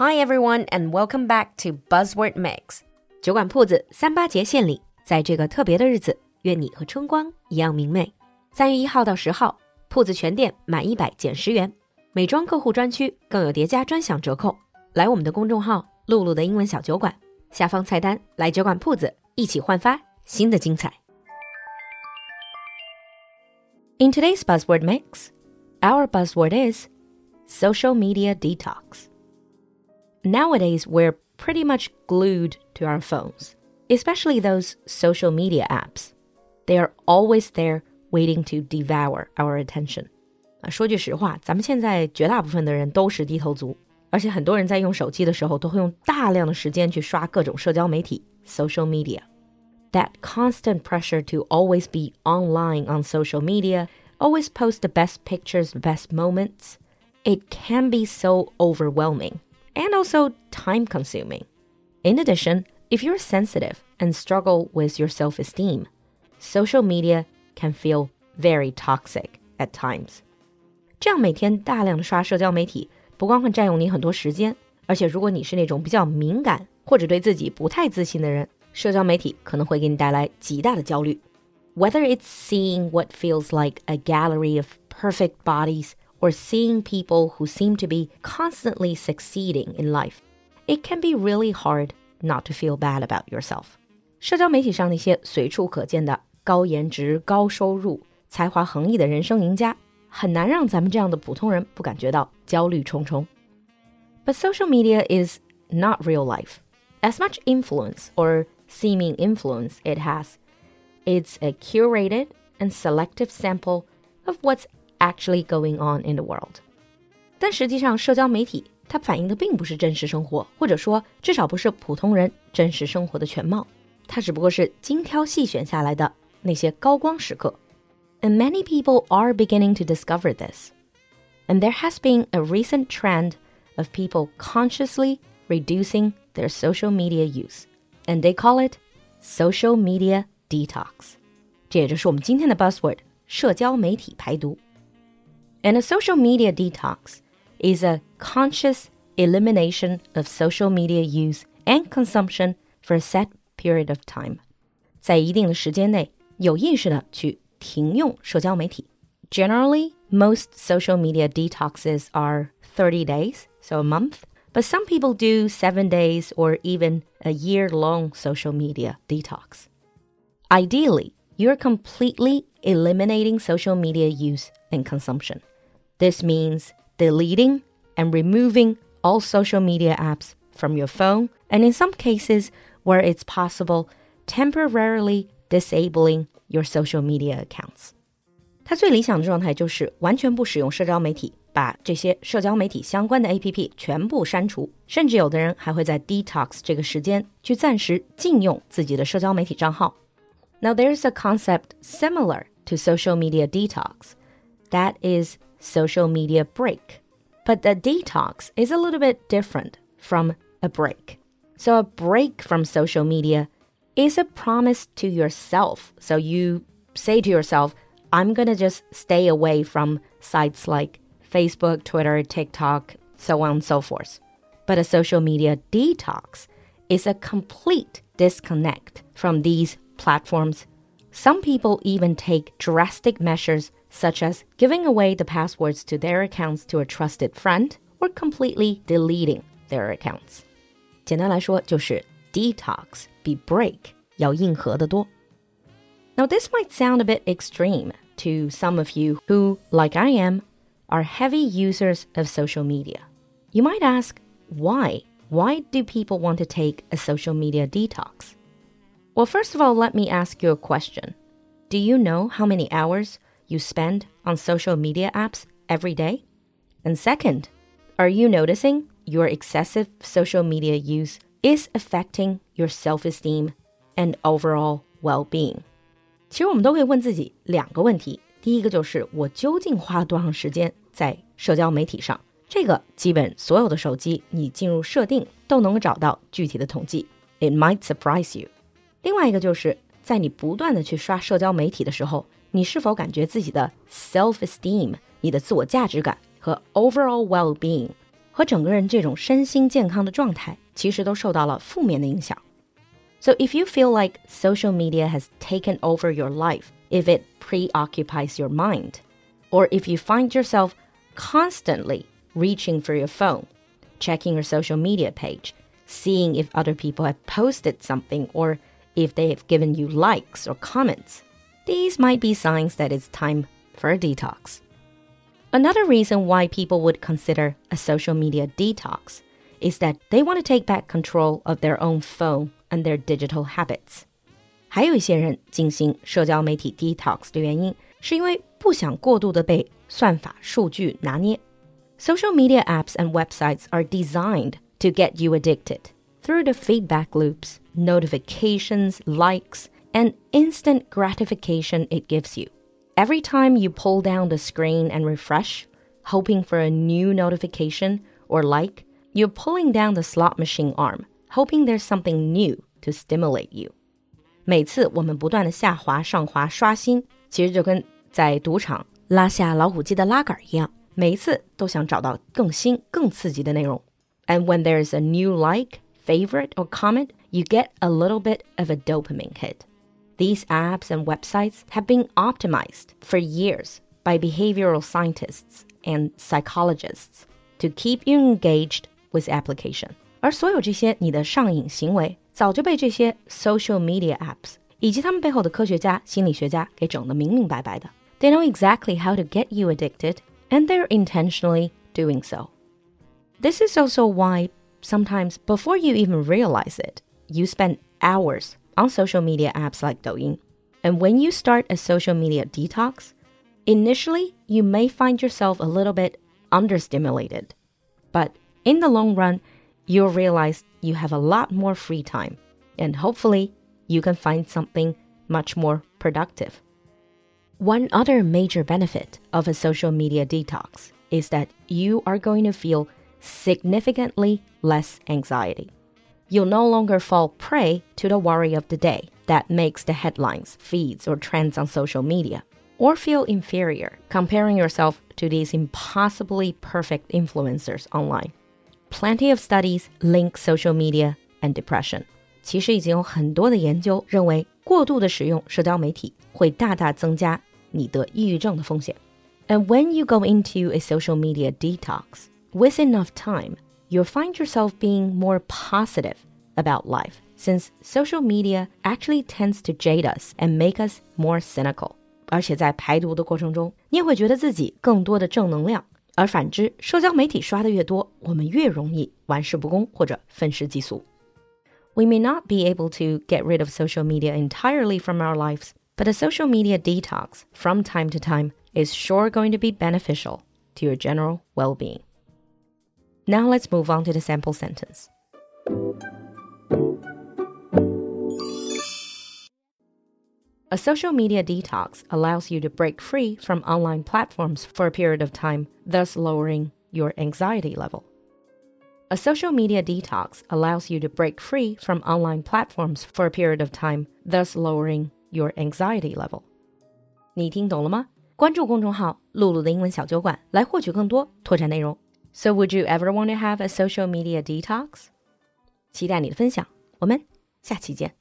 Hi everyone, and welcome back to Buzzword Mix。酒馆铺子三八节献礼，在这个特别的日子，愿你和春光一样明媚。三月一号到十号，铺子全店满一百减十元，美妆客户专区更有叠加专享折扣。来我们的公众号“露露的英文小酒馆”，下方菜单来酒馆铺子一起焕发新的精彩。In today's buzzword mix, our buzzword is social media detox. Nowadays, we're pretty much glued to our phones, especially those social media apps. They are always there waiting to devour our attention. 啊，说句实话，咱们现在绝大部分的人都是低头族，而且很多人在用手机的时候都会用大量的时间去刷各种社交媒体 （social media）。That constant pressure to always be online on social media, always post the best pictures, best moments, it can be so overwhelming and also time consuming. In addition, if you're sensitive and struggle with your self esteem, social media can feel very toxic at times. 这样每天大量的刷社交媒体，不光会占用你很多时间，而且如果你是那种比较敏感或者对自己不太自信的人，社交媒体可能会给你带来极大的焦虑。Whether it's seeing what feels like a gallery of perfect bodies or seeing people who seem to be constantly succeeding in life, it can be really hard not to feel bad about yourself. 社交媒体上那些随处可见的高颜值、高收入、才华横溢的人生赢家，很难让咱们这样的普通人不感觉到焦虑重重。But social media is not real life. As much influence or seeming influence it has, it's a curated and selective sample of what's actually going on in the world. 但实际上，社交媒体它反映的并不是真实生活，或者说至少不是普通人真实生活的全貌，它只不过是精挑细选下来的那些高光时刻。And many people are beginning to discover this. And there has been a recent trend of people consciously reducing their social media use, and they call it social media detox. 这也就是我们今天的 buzzword 社交媒体排毒。 and a social media detox is a conscious elimination of social media use and consumption for a set period of time. 在一定的时间内，有意识的去停用社交媒体。Generally, most social media detoxes are 30 days, so a month, but some people do seven days or even a year long social media detox. Ideally, you're completely eliminating social media use and consumption. This means deleting and removing all social media apps from your phone, and in some cases, where it's possible, temporarily disabling your social media accounts. 它最理想的状态就是完全不使用社交媒体，把这些社交媒体相关的 APP 全部删除，甚至有的人还会在 detox 这个时间去暂时禁用自己的社交媒体账号。Now there's a concept similar to social media detox. That is social media break. But the detox is a little bit different from a break. So, a break from social media is a promise to yourself. So, you say to yourself, I'm going to just stay away from sites like Facebook, Twitter, TikTok, so on and so forth. But a social media detox is a complete disconnect from these platforms. Some people even take drastic measures such as giving away the passwords to their accounts to a trusted friend or completely deleting their accounts. 简单来说，就是 detox 比 break 要硬核得多。Now, this might sound a bit extreme to some of you who, like I am, are heavy users of social media. You might ask, why? Why do people want to take a social media detox? Well, first of all, let me ask you a question. Do you know how many hours you spend on social media apps every day? And second, are you noticing your excessive social media use is affecting your self esteem and overall well being? 其实我们都可以问自己两个问题。第一个就是我究竟花了多长时间在社交媒体上？这个基本所有的手机你进入设定都能够找到具体的统计。It might surprise you。另外一个就是在你不断的去刷社交媒体的时候， 你是否感觉自己的 self esteem，你的自我价值感和 overall well being 和整个人这种身心健康的状态，其实都受到了负面的影响。So if you feel like social media has taken over your life, if it preoccupies your mind, or if you find yourself constantly reaching for your phone, checking your social media page, seeing if other people have posted something or if they have given you likes or comments, these might be signs that it's time for a detox. Another reason why people would consider a social media detox is that they want to take back control of their own phone and their digital habits. 还有一些人进行社交媒体 detox 的原因，是因为不想过度的被算法数据拿捏。Social media apps and websites are designed to get you addicted through the feedback loops, notifications, likes, and instant gratification it gives you. Every time you pull down the screen and refresh, hoping for a new notification or like, you're pulling down the slot machine arm, hoping there's something new to stimulate you. 每次我们不断的下滑、上滑、刷新，其实就跟在赌场拉下老虎机的拉杆一样，每一次都想找到更新、更刺激的内容。And when there's a new like, favorite, or comment, you get a little bit of a dopamine hit. These apps and websites have been optimized for years by behavioral scientists and psychologists to keep you engaged with application. 而所有这些你的上瘾行为，早就被这些 social media apps 以及他们背后的科学家、心理学家给整得明明白白的。They know exactly how to get you addicted, and they're intentionally doing so. This is also why sometimes before you even realize it, you spend hours on social media apps like Douyin. And when you start a social media detox, initially you may find yourself a little bit understimulated. But in the long run, you'll realize you have a lot more free time. And hopefully, you can find something much more productive. One other major benefit of a social media detox is that you are going to feel significantly less anxiety you'll no longer fall prey to the worry of the day that makes the headlines, feeds, or trends on social media, or feel inferior comparing yourself to these impossibly perfect influencers online. Plenty of studies link social media and depression. 其实已经有很多的研究认为，过度的使用社交媒体会大大增加你得抑郁症的风险。And when you go into a social media detox, with enough time, you'll find yourself being more positive about life, since social media actually tends to jade us and make us more cynical. 而且在排毒的过程中，你也会觉得自己更多的正能量。而反之，社交媒体刷的越多，我们越容易玩世不恭或者愤世嫉俗。We may not be able to get rid of social media entirely from our lives, but a social media detox from time to time is sure going to be beneficial to your general well being. Now let's move on to the sample sentence. A social media detox allows you to break free from online platforms for a period of time, thus lowering your anxiety level. A social media detox allows you to break free from online platforms for a period of time, thus lowering your anxiety level. 你听懂了吗？关注公众号“璐璐的英文小酒馆”，来获取更多拓展内容。so, would you ever want to have a social media detox? 期待你的分享，我们下期见。